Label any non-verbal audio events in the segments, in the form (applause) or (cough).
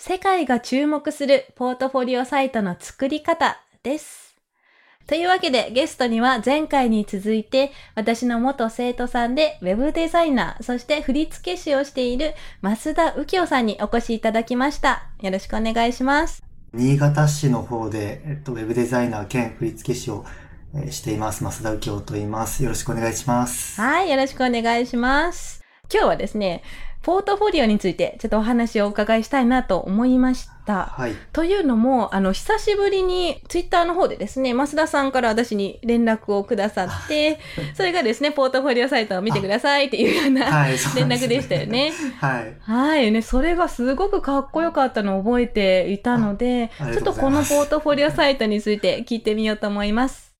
世界が注目するポートフォリオサイトの作り方です。というわけでゲストには前回に続いて私の元生徒さんでウェブデザイナー、そして振付師をしている増田右京さんにお越しいただきました。よろしくお願いします。新潟市の方で、えっと、ウェブデザイナー兼振付師を、えーしています。増田右京と言います。よろしくお願いします。はい、よろしくお願いします。今日はですね、ポートフォリオについてちょっとお話をお伺いしたいなと思いました。はい。というのも、あの、久しぶりにツイッターの方でですね、増田さんから私に連絡をくださって、それがですね、ポートフォリオサイトを見てくださいっていうようなはい、連絡でしたよ。ね。はい。はい。ね、それがすごくかっこよかったのを覚えていたので、ちょっとこのポートフォリオサイトについて聞いてみようと思います。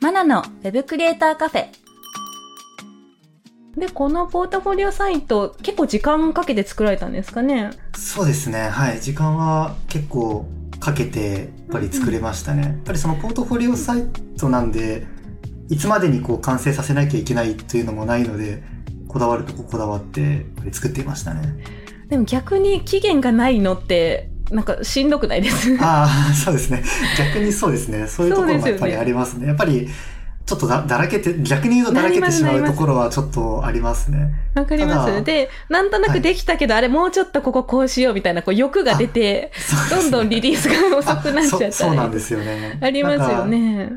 マナのウェブクリエイターカフェ。で、このポートフォリオサイト、結構時間かけて作られたんですかね？そうですね。はい。時間は結構かけて、やっぱり作れましたね。やっぱりそのポートフォリオサイトなんで、いつまでにこう完成させなきゃいけないというのもないので、こだわるとここだわって、やっぱり作っていましたね。でも逆に期限がないのって、なんかしんどくないです？ああ、そうですね。逆にそうですね。そういうところもやっぱりありますね。やっぱり、ちょっとだだらけて、逆に言うとだらけてしまうところはちょっとありますね。わかります？で、なんとなくできたけど、あれもうちょっとこここうしようみたいな、こう欲が出て、ね (laughs) どんどんリリースが遅くなっちゃったそそうなんですよね。ありますよ。ね。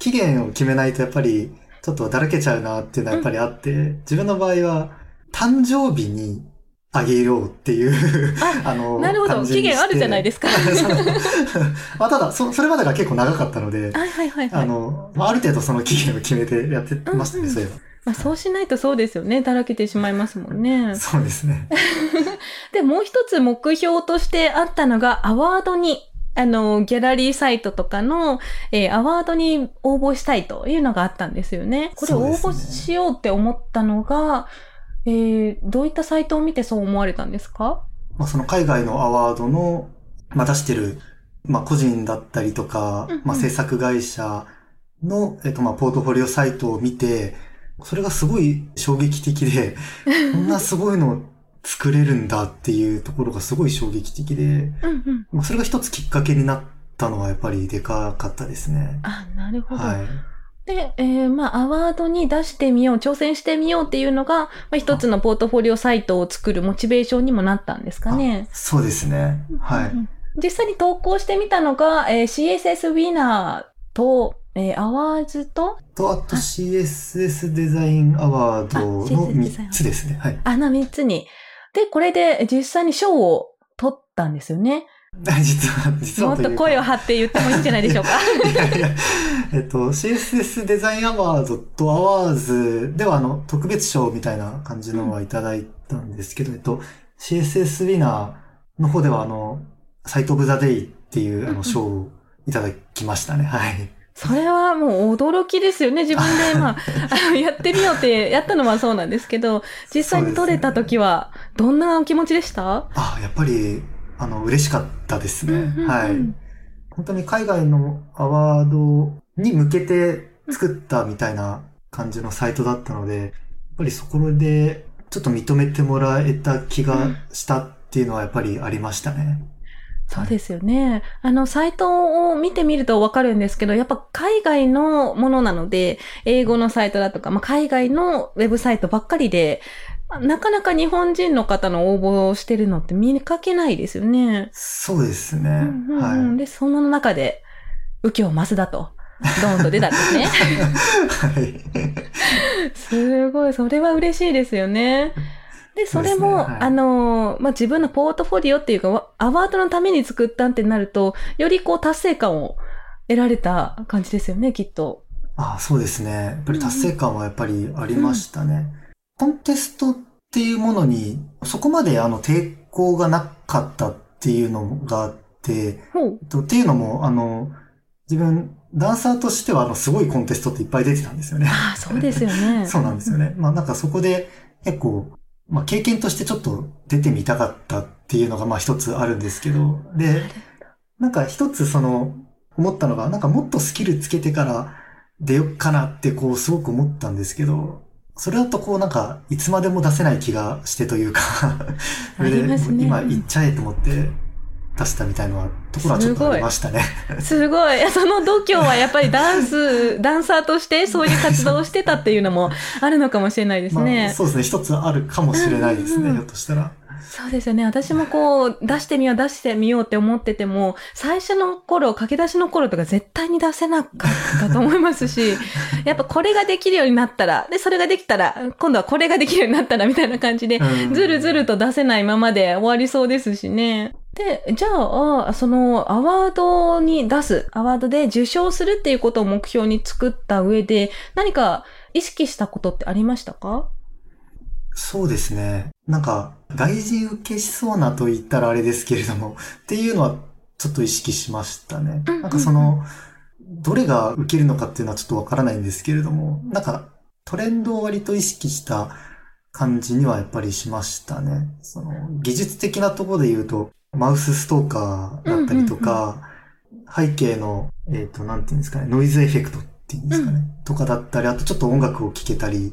期限を決めないとやっぱり、ちょっとだらけちゃうなっていうのはやっぱりあって、自分の場合は、誕生日にあげようっていう、あ (laughs) の、なるほど。期限あるじゃないですか。(laughs) まあただ、そ、それまでが結構長かったので、はいはいはいはい。あの、まあある程度その期限を決めてやってましたね、うんうんそういえば。まあ、そうしないとそうですよね。だらけてしまいますもんね。そうですね。(laughs) で、もう一つ目標としてあったのが、アワードに、あの、ギャラリーサイトとかの、えーアワードに応募したいというのがあったんですよね。これ応募しようって思ったのが、えーどういったサイトを見てそう思われたんですか？まあ、その海外のアワードの、まあ、出してる、まあ、個人だったりとかうんうん、まあ、制作会社の、えっと、まあ、ポートフォリオサイトを見て、それがすごい衝撃的で、(laughs) こんなすごいの作れるんだっていうところがすごい衝撃的で、うんうん。まあ、それが一つきっかけになったのはやっぱりでかかったですね。あ、なるほど。はい。で、えーまあ、アワードに出してみよう、挑戦してみようっていうのが、まあ、一つのポートフォリオサイトを作るモチベーションにもなったんですかね。そうですね。はい。うんうん実際に投稿してみたのが、えー CSS ウィナーと、えーアワーズと、と、あと CSS デザインアワードあの CSS デザイン3つですね。はい。あの3つに。で、これで実際に賞を取ったんですよね。(laughs) 実は、実もっはと声を張って言ってもいいんじゃないでしょうか。いやいや、えっと、CSS デザインアワードとアワーズでは、あの、特別賞みたいな感じのはいただいたんですけど、えっと、CSS ウィナーの方では、あの、サイトオブザデイっていう、あうんうんの、賞をいただきましたね。はい。それはもう驚きですよね。自分で、(laughs) まあ、あのやってみようってやったのはそうなんですけど、実際に取れた時は、どんなお気持ちでした？あ、やっぱり、あの、嬉しかったですね。うんうんうんはい。本当に海外のアワードに向けて作ったみたいな感じのサイトだったので、やっぱりそこでちょっと認めてもらえた気がしたっていうのはやっぱりありましたね。そうですよね。あの、サイトを見てみるとわかるんですけど、やっぱ海外のものなので、英語のサイトだとか、まあ、海外のウェブサイトばっかりで、なかなか日本人の方の応募をしてるのって見かけないですよね。そうですね。うんうんうんはい。で、その中で、右京増田と、ドーンと出たんですね。(laughs) はい。すごい、それは嬉しいですよね。で、それも、ねはいあの、まあ、自分のポートフォリオっていうか、わアワードのために作ったってなると、よりこう達成感を得られた感じですよね、きっと。あそうですね。やっぱり達成感はやっぱりありましたね。コンテストっていうものに、そこまであの抵抗がなかったっっていうのがあって、ほう。とっていうのも、あの、自分、ダンサーとしては、あの、すごいコンテストっていっぱい出てたんですよね。ああ、そうですよね。(laughs) そうなんですよね。まあなんかそこで結構、まあ経験としてちょっと出てみたかったっていうのがまあ一つあるんですけど、で、なんか一つその、思ったのが、なんかもっとスキルつけてから出よっかなってこうすごく思ったんですけど、それだとこうなんかいつまでも出せない気がしてというか、(laughs) それでね今行っちゃえと思って出したみたいなところはちょっとありましたね。すごい。その度胸はやっぱりダンス、(laughs) ダンサーとしてそういう活動をしてたっていうのもあるのかもしれないですまあね。そうですね。一つあるかもしれないですね、うんうんうんひょっとしたら。そうですよね。私もこう、(laughs) 出してみよう、出してみようって思ってても、最初の頃、駆け出しの頃とか絶対に出せなかったと思いますし、(laughs) やっぱこれができるようになったら、で、それができたら、今度はこれができるようになったら、みたいな感じで、うんずるずると出せないままで終わりそうですしね。で、じゃあ、そのアワードに出す、アワードで受賞するっていうことを目標に作った上で、何か意識したことってありましたか？そうですね。なんか、外人受けしそうなと言ったらあれですけれども、(laughs) っていうのはちょっと意識しましたね。なんかその、どれが受けるのかっていうのはちょっとわからないんですけれども、なんか、トレンドを割と意識した感じにはやっぱりしましたね。その、技術的なところで言うと、マウスストーカーだったりとか、背景の、えっ、と、なんていうんですかね、ノイズエフェクトっていうんですかね、とかだったり、あとちょっと音楽を聴けたり、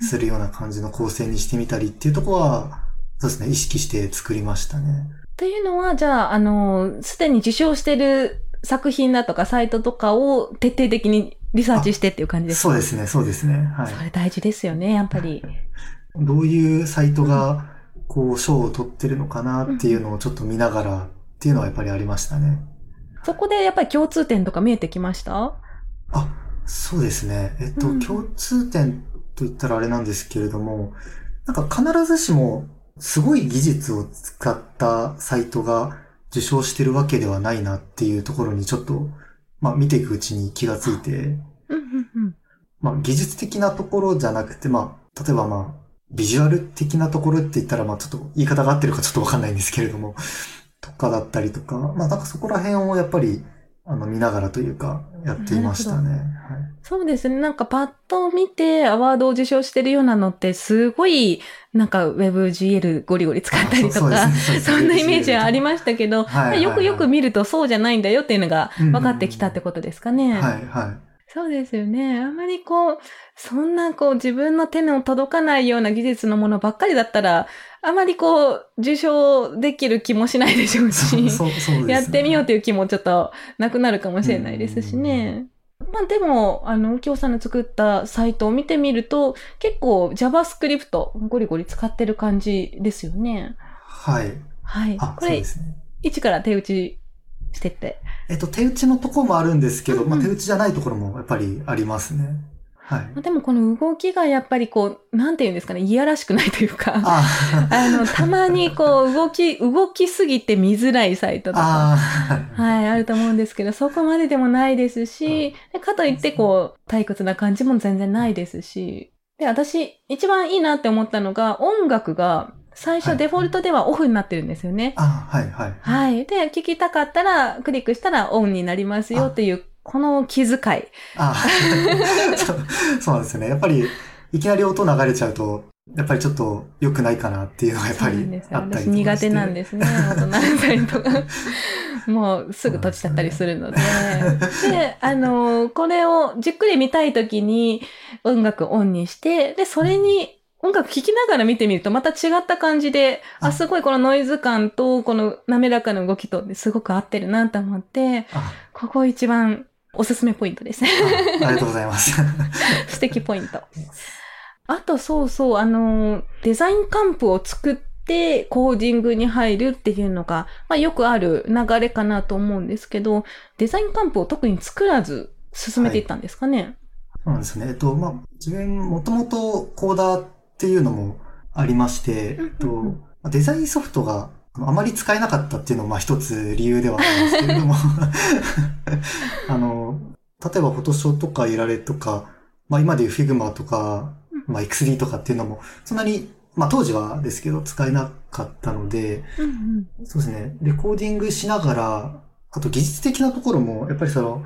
するような感じの構成にしてみたりっていうところは、そうですね、意識して作りましたね。っていうのは、じゃあ、あの、すでに受賞してる作品だとかサイトとかを徹底的にリサーチしてっていう感じですか？そうですね、そうですね。はい。それ大事ですよね、やっぱり。(laughs) どういうサイトが、こう、賞を取ってるのかなっていうのをちょっと見ながらっていうのはやっぱりありましたね。そこでやっぱり共通点とか見えてきました？あ、そうですね。えっと、うん共通点と言ったらあれなんですけれども、なんか必ずしもすごい技術を使ったサイトが受賞してるわけではないなっていうところにちょっと、まあ見ていくうちに気がついて。まあ技術的なところじゃなくて、まあ、例えばまあ、ビジュアル的なところって言ったらまあちょっと言い方が合ってるかちょっとわかんないんですけれども、とかだったりとか、まあなんかそこら辺をやっぱり、あの見ながらというか、やっていましたね。はい。そうですね。なんかパッと見てアワードを受賞してるようなのってすごいなんか WebGL ゴリゴリ使ったりとか、そんなイメージはありましたけど、よくよく見るとそうじゃないんだよっていうのが分かってきたってことですかね。はい、はい。そうですよね。あまりこう、そんなこう自分の手の届かないような技術のものばっかりだったら、あまりこう、受賞できる気もしないでしょうし、(laughs) そう、ねやってみようという気もちょっとなくなるかもしれないですしね。まあでも、あの、右京さんの作ったサイトを見てみると、結構 JavaScript ゴリゴリ使ってる感じですよね。はい。はい。あ、これそうで、すね。一から手打ちしてって。えっと、手打ちのところもあるんですけど、うんうんまあ手打ちじゃないところもやっぱりありますね。はい。まあでもこの動きがやっぱりこう、なんていうんですかね、いやらしくないというか、あ (laughs) あの、たまにこう、動き、動きすぎて見づらいサイトとか、はい、あると思うんですけど、そこまででもないですし、でかといってこう、退屈な感じも全然ないですし、で、私、一番いいなって思ったのが、音楽が、最はい初デフォルトではオフになってるんですよね。あはい、はい。はい。で、聞きたかったら、クリックしたらオンになりますよっていう、この気遣い。あ (laughs) そうそうなんですよね。やっぱり、いきなり音流れちゃうと、やっぱりちょっと良くないかなっていうのがやっぱりあったりとかして。苦手なんですね。音鳴らさりとか。(laughs) もうすぐ閉じちゃったりするので。で、あの、これをじっくり見たいときに音楽オンにして、で、それに音楽聴きながら見てみるとまた違った感じで、あ、あすごいこのノイズ感とこの滑らかな動きとすごく合ってるなと思って、あここ一番おすすめポイントですね。あありがとうございます。(laughs) 素敵ポイント。あとそうそう、あの、デザインカンプを作ってコーディングに入るっていうのが、まあよくある流れかなと思うんですけど、デザインカンプを特に作らず進めていったんですかね？そうなんですね。えっと、まあ、自分もともとコーダーっていうのもありまして、えっとデザインソフトがあまり使えなかったっていうのもまあ一つ理由ではあるんですけれども、(laughs) あの、例えばフォトショーとかいられとか、まあ今でいう Figma とか、まあ XD とかっていうのも、そんなにまあ当時はですけど使えなかったので、うんそうですね、レコーディングしながら、あと技術的なところも、やっぱりその、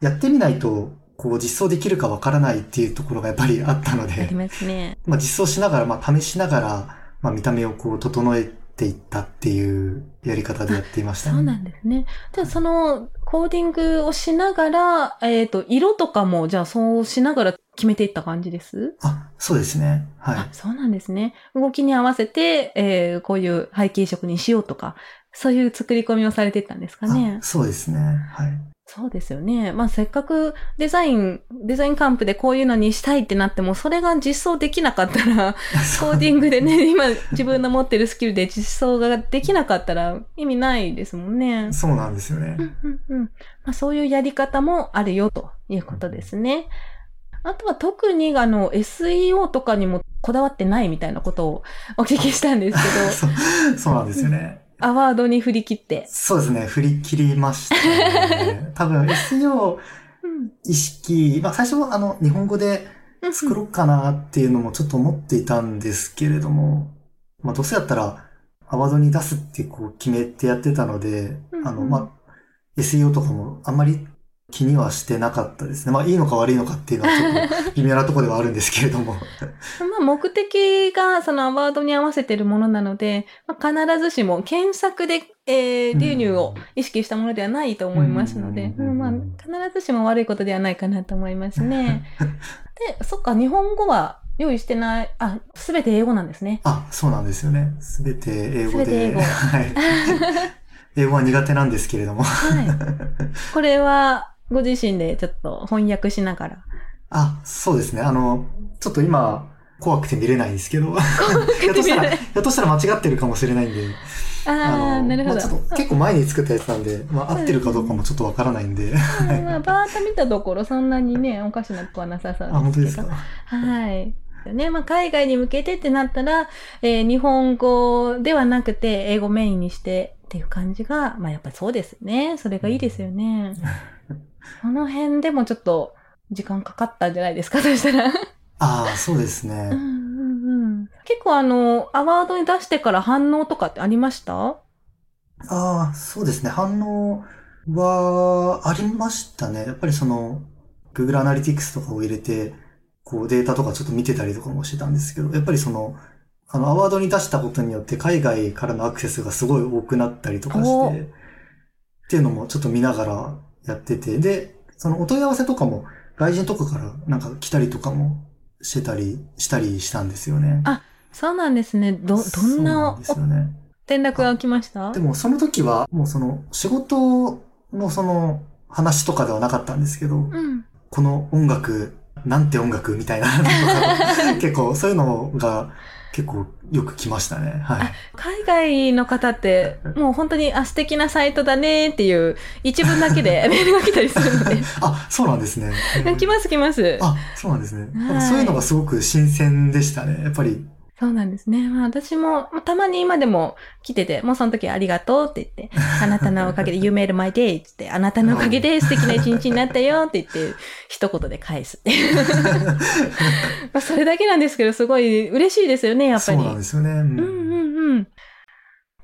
やってみないと、こう実装できるかわからないっていうところがやっぱりあったのありで、ますね。まあ実装しながら、まあ試しながら、まあ見た目をこう整えていったっていうやり方でやっていましたそうなんですね。じゃあそのコーディングをしながら、えっ、と、色とかもじゃあそうしながら決めていった感じです？あ、そうですね。はいあ。そうなんですね。動きに合わせて、えーこういう背景色にしようとか、そういう作り込みをされていったんですかねあ。そうですね。はい。そうですよね。まあせっかくデザイン、デザインカンプでこういうのにしたいってなっても、それが実装できなかったら、(laughs) コーディングでね、今自分の持ってるスキルで実装ができなかったら意味ないですもんね。そうなんですよねう。んうんうんまあ、そういうやり方もあるよということですね。あとは特にあの SEO とかにもこだわってないみたいなことをお聞きしたんですけ (laughs) そうそうなんですよね。ど、アワードに振り切って。そうですね。振り切りましたね。(laughs) 多分 SEO うん意識、まあ最初はあの日本語で作ろうかなっていうのもちょっと思っていたんですけれども、まあどうせやったらアワードに出すってこう決めてやってたので、あの、まあ SEO とかもあんまり気にはしてなかったですね。まあいいのか悪いのかっていうのはちょっと (laughs) 微妙なところではあるんですけれども。まあ、目的がそのアワードに合わせているものなので、まあ、必ずしも検索で、えー流入を意識したものではないと思いますので、うんうんまあ、必ずしも悪いことではないかなと思いますね。(laughs) で、そっか、日本語は用意してない、あ、すべて英語なんですね。あ、そうなんですよね。すべて英語で。全て英語はい。(laughs) 英語は苦手なんですけれども。はい。これは、ご自身でちょっと翻訳しながら。あ、そうですね。あの、ちょっと今、怖くて見れないんですけど、ひょっとしたら、ひょっとしたら間違ってるかもしれないんで、ああ、なるほど。まあ、結構前に作ったやつなんで、まあ、合ってるかどうかもちょっとわからないんで。うんまあ、バーッと見たところ、そんなにね、おかしなとこはなさそうあ、本当ですすか？はい。ね、まあ、海外に向けてってなったら、えー日本語ではなくて、英語メインにしてっていう感じが、まあ、やっぱりそうですね。それがいいですよね。この辺でもちょっと、時間かかったんじゃないですか、(laughs) そしたら。ああ、そうですね。うんうんうん。結構あの、アワードに出してから反応とかってありました？ああ、そうですね。反応はありましたね。やっぱりその、Google Analytics とかを入れて、こうデータとかちょっと見てたりとかもしてたんですけど、やっぱりその、あの、アワードに出したことによって海外からのアクセスがすごい多くなったりとかおして、っていうのもちょっと見ながらやってて、で、そのお問い合わせとかも外人とかからなんか来たりとかもしてたり、したりしたんですよね。あそうなんですね。ど、どんそうなですよね。連絡が来ました？でもその時は、もうその仕事のその話とかではなかったんですけど、うん。この音楽、なんて音楽みたいな (laughs) 結構そういうのが結構よく来ましたね。はい。海外の方って、もう本当に、あ、素敵なサイトだねっていう、一文だけで (laughs) メールが来たりするので。あ、そうなんですね。来ます来ます。あ、そうなんですね。そういうのがすごく新鮮でしたね。やっぱり。そうなんですね。まあ私も、まあたまに今でも来てて、もうその時はありがとうって言って、(laughs) あなたのおかげで You made my day って言って、あなたのおかげで素敵な一日になったよって言って、一言で返す。(laughs) まあそれだけなんですけど、すごい嬉しいですよね、やっぱり。そうなんですよね。うんうんうんうん。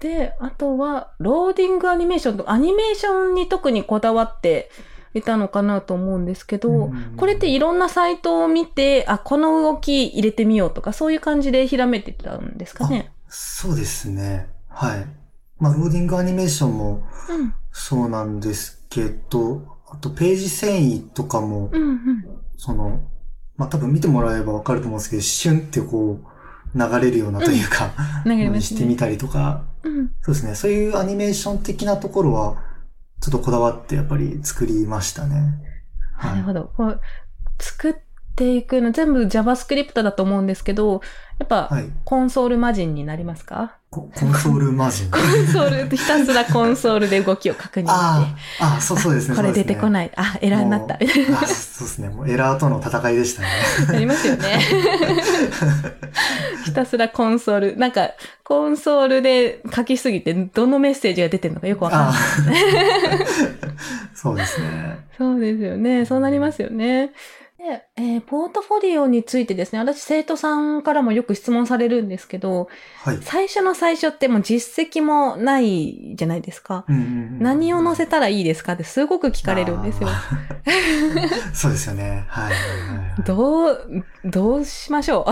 で、あとは、ローディングアニメーションと、アニメーションに特にこだわっていたのかなと思うんですけど、うんこれっていろんなサイトを見て、あ、この動き入れてみようとか、そういう感じでひらめいてたんですかね？そうですね。はい。まあ、ローディングアニメーションもうん。そうなんですけど、あとページ遷移とかも、うんうん。その、まあ、多分見てもらえばわかると思うんですけど、シュンってこう、流れるようなというか、流れのにますね。(laughs) してみたりとか、うん。そうですね。そういうアニメーション的なところは、ちょっとこだわってやっぱり作りましたね。なるほど。こう作っていくの、全部 JavaScript だと思うんですけど、やっぱ、はい。コンソールマジンになりますか？ココンソールマジン。コンソール、ひたすら (laughs) コンソールで動きを確認して。ああ、あそうそうですね。これ出てこい。ない。あ、エラーになった。みたいな。あそうですね。もうエラーとの戦いでしたね。ありますよね。(laughs) ひたすらコンソール。なんか、コンソールで書きすぎて、どのメッセージが出てるのかよくわかんあない。(laughs) そうですね。そうですよね。そうなりますよね。でで、えーポートフォリオについてですね、私生徒さんからもよく質問されるんですけど、はい。最初の最初ってもう実績もないじゃないですか。うんうんうん何を載せたらいいですかってすごく聞かれるんですよ。(laughs) そうですよね。はい。どう、どうしましょ (laughs)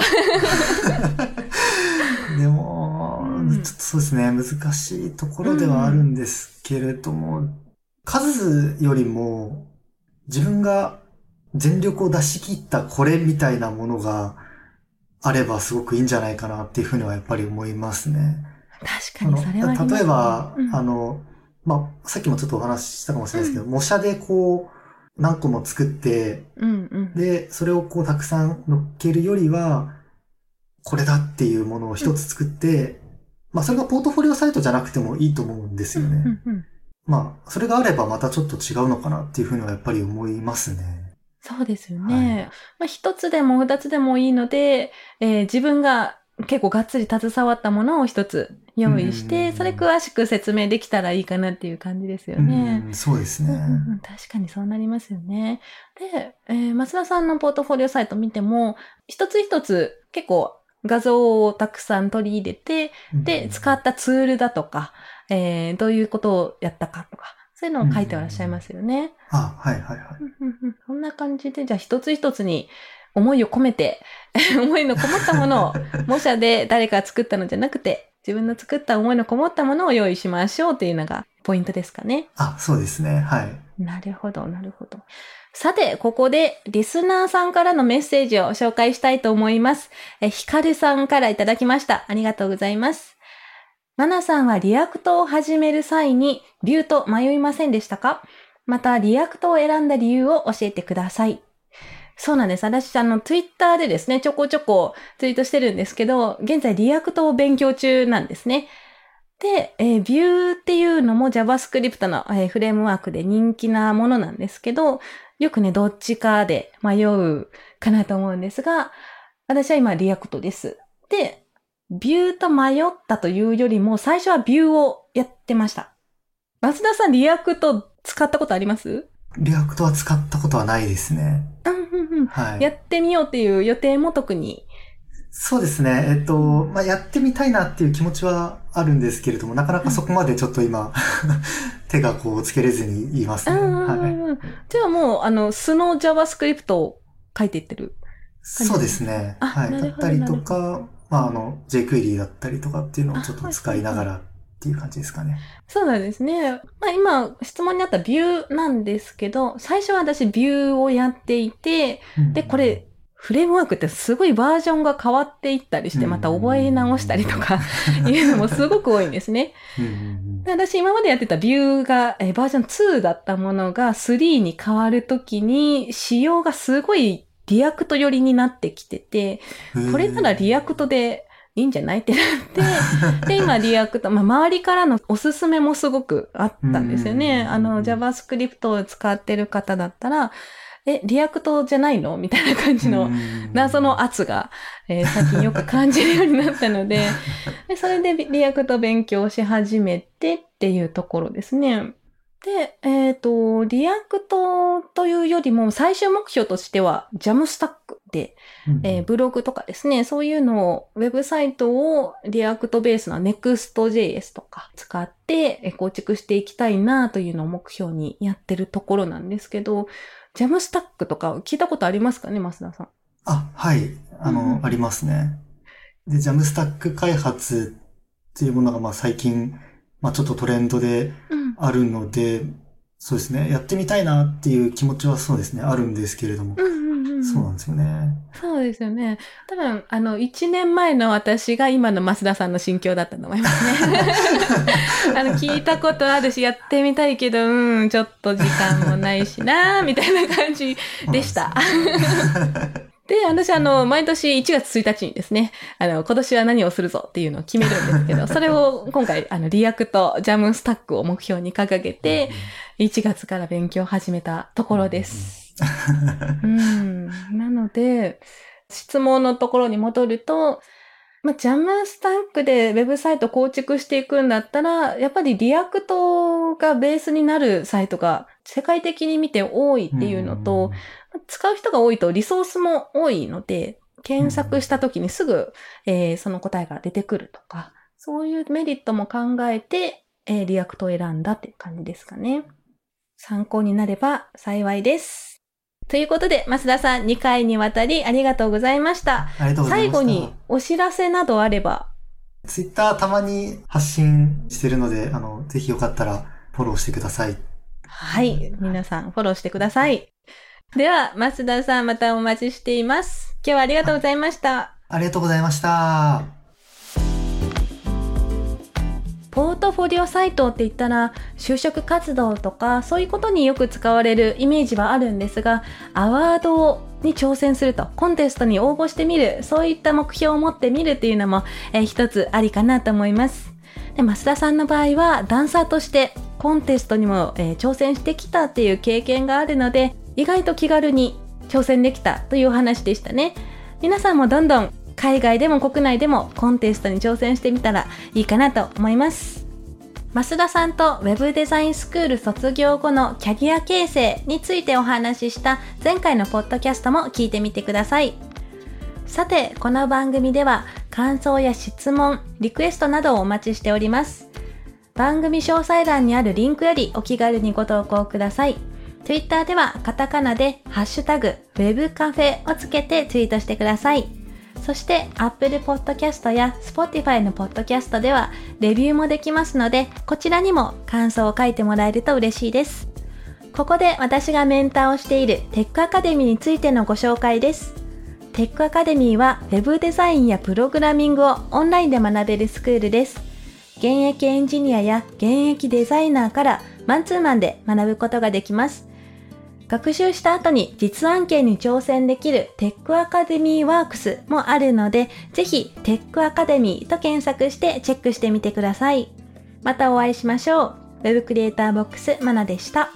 でも、うんちょっとそうですね、難しいところではあるんですけれども、数よりも自分が全力を出し切ったこれみたいなものがあればすごくいいんじゃないかなっていうふうにはやっぱり思いますね。う確かにそれはね例えば、うんあの、まあ、さっきもちょっとお話ししたかもしれないですけど、模写でこう、何個も作って、うんうん。で、それをこうたくさん乗っけるよりは、これだっていうものを一つ作って、まあそれがポートフォリオサイトじゃなくてもいいと思うんですよね。うんうんまあ、それがあればまたちょっと違うのかなっていうふうにはやっぱり思いますね。そうですよね。まあ、一つでも二つでもいいので、えー自分が結構がっつり携わったものを一つ用意して、うんそれ詳しく説明できたらいいかなっていう感じですよね。うん、そうですね。うんうんうん確かにそうなりますよね。で、えー増田さんのポートフォリオサイト見ても、一つ一つ結構画像をたくさん取り入れて、で、使ったツールだとか、えーどういうことをやったかとか、そういうのを書いてらっしゃいますよね。あ、はいはいはい。うんうんうんそんな感じで、じゃあ一つ一つに思いを込めて、(laughs) 思いのこもったものを、模写で誰かが作ったのじゃなくて、自分の作った思いのこもったものを用意しましょうっていうのがポイントですかね。あ、そうですね。はい。なるほど、なるほど。さて、ここでリスナーさんからのメッセージを紹介したいと思います。え、ヒカルさんからいただきました。ありがとうございます。マナさんは React を始める際に Vue と迷いませんでしたか？また、 React を選んだ理由を教えてください。そうなんです。私、あの、ツイッターでですね、ちょこちょこツイートしてるんですけど、現在 React を勉強中なんですね。で、えー Vue っていうのも JavaScript の、えーフレームワークで人気なものなんですけど、よくね、どっちかで迷うかなと思うんですが、私は今 React です。で、 Vue と迷ったというよりも、最初は Vue をやってました。松田さん、 React 使ったことあります？ React は使ったことはないですね。うんうんうん。はい。やってみようっていう予定も特に？そうですね。えっと、まあ、やってみたいなっていう気持ちはあるんですけれども、なかなかそこまでちょっと今、(laughs) 手がこうつけれずに言いますね。うんうんはい。うんうん。じゃあもう、あの、素の JavaScript を書いていってる。そうですね。あはい。だったりとか、まあ、あの、jQuery だったりとかっていうのをちょっと使いながらっていう感じですかね。そうなんですね。まあ今、質問にあったビューなんですけど、最初は私ビューをやっていて、で、これ、フレームワークってすごいバージョンが変わっていったりして、また覚え直したりとか (laughs) いうのもすごく多いんですね。私今までやってた Vue が、えーバージョン2だったものが3に変わるときに仕様がすごい React 寄りになってきてて、これなら React でいいんじゃないってなって、(laughs) で、今 React、まあ、周りからのおすすめもすごくあったんですよね。うんあの、JavaScript を使ってる方だったら、え、 React じゃないの？みたいな感じの謎の圧が、えー最近よく感じるようになったので (laughs) で、それで React 勉強し始めてっていうところですね。で、えっ、と、 React というよりも最終目標としては、 Jamstack で、えーブログとかですね、そういうのを、ウェブサイトを React ベースの Next.js とか使ってえー構築していきたいなというのを目標にやってるところなんですけど、ジャムスタックとか聞いたことありますかね、増田さん。あ、はい。あの、うんうんありますね。で、ジャムスタック開発っていうものが、まあ最近、まあちょっとトレンドでうん。あるので、そうですね。やってみたいなっていう気持ちはそうですね。あるんですけれども。うんうんうん。そうなんですよね。そうですよね。多分、あの、1年前の私が今の増田さんの心境だったと思いますね。(laughs) あの、聞いたことあるし、やってみたいけど、うん、ちょっと時間もないしな、みたいな感じでした。で、私、あの、毎年1月1日にですね、あの、今年は何をするぞっていうのを決めるんですけど、(laughs) それを今回、あの、 React、Jamstack を目標に掲げて、1月から勉強を始めたところです。うん。なので、質問のところに戻ると、まあ、 Jamstack でウェブサイト構築していくんだったら、やっぱり React がベースになるサイトが世界的に見て多いっていうのと、使う人が多いとリソースも多いので、検索した時にすぐ、えー、その答えが出てくるとか、そういうメリットも考えて、えー、 React を選んだっていう感じですかね。参考になれば幸いです。ということで、増田さん2回にわたりありがとうございました。ありがとうございました。最後にお知らせなどあれば。ツイッターたまに発信してるので、あの、ぜひよかったらフォローしてください。はい。皆さんフォローしてください。では、増田さんまたお待ちしています。今日はありがとうございました。ありがとうございました。ポートフォリオサイトって言ったら就職活動とかそういうことによく使われるイメージはあるんですがアワードに挑戦するとコンテストに応募してみるそういった目標を持ってみるっていうのも、えー、一つありかなと思いますで増田さんの場合はダンサーとしてコンテストにも、えー、挑戦してきたっていう経験があるので意外と気軽に挑戦できたというお話でしたね皆さんもどんどん海外でも国内でもコンテストに挑戦してみたらいいかなと思います。増田さんと Web デザインスクール卒業後のキャリア形成についてお話しした前回のポッドキャストも聞いてみてください。さて、この番組では感想や質問、リクエストなどをお待ちしております。番組詳細欄にあるリンクよりお気軽にご投稿ください。Twitter ではカタカナでハッシュタグ Web カフェをつけてツイートしてください。そして Apple Podcast や Spotify の Podcast ではレビューもできますので、こちらにも感想を書いてもらえると嬉しいです。ここで私がメンターをしているテックアカデミーについてのご紹介です。テックアカデミーは Web デザインやプログラミングをオンラインで学べるスクールです。現役エンジニアや現役デザイナーからマンツーマンで学ぶことができます。学習した後に実案件に挑戦できるテックアカデミーワークスもあるので、ぜひテックアカデミーと検索してチェックしてみてください。またお会いしましょう。Web クリエイターボックスマナでした。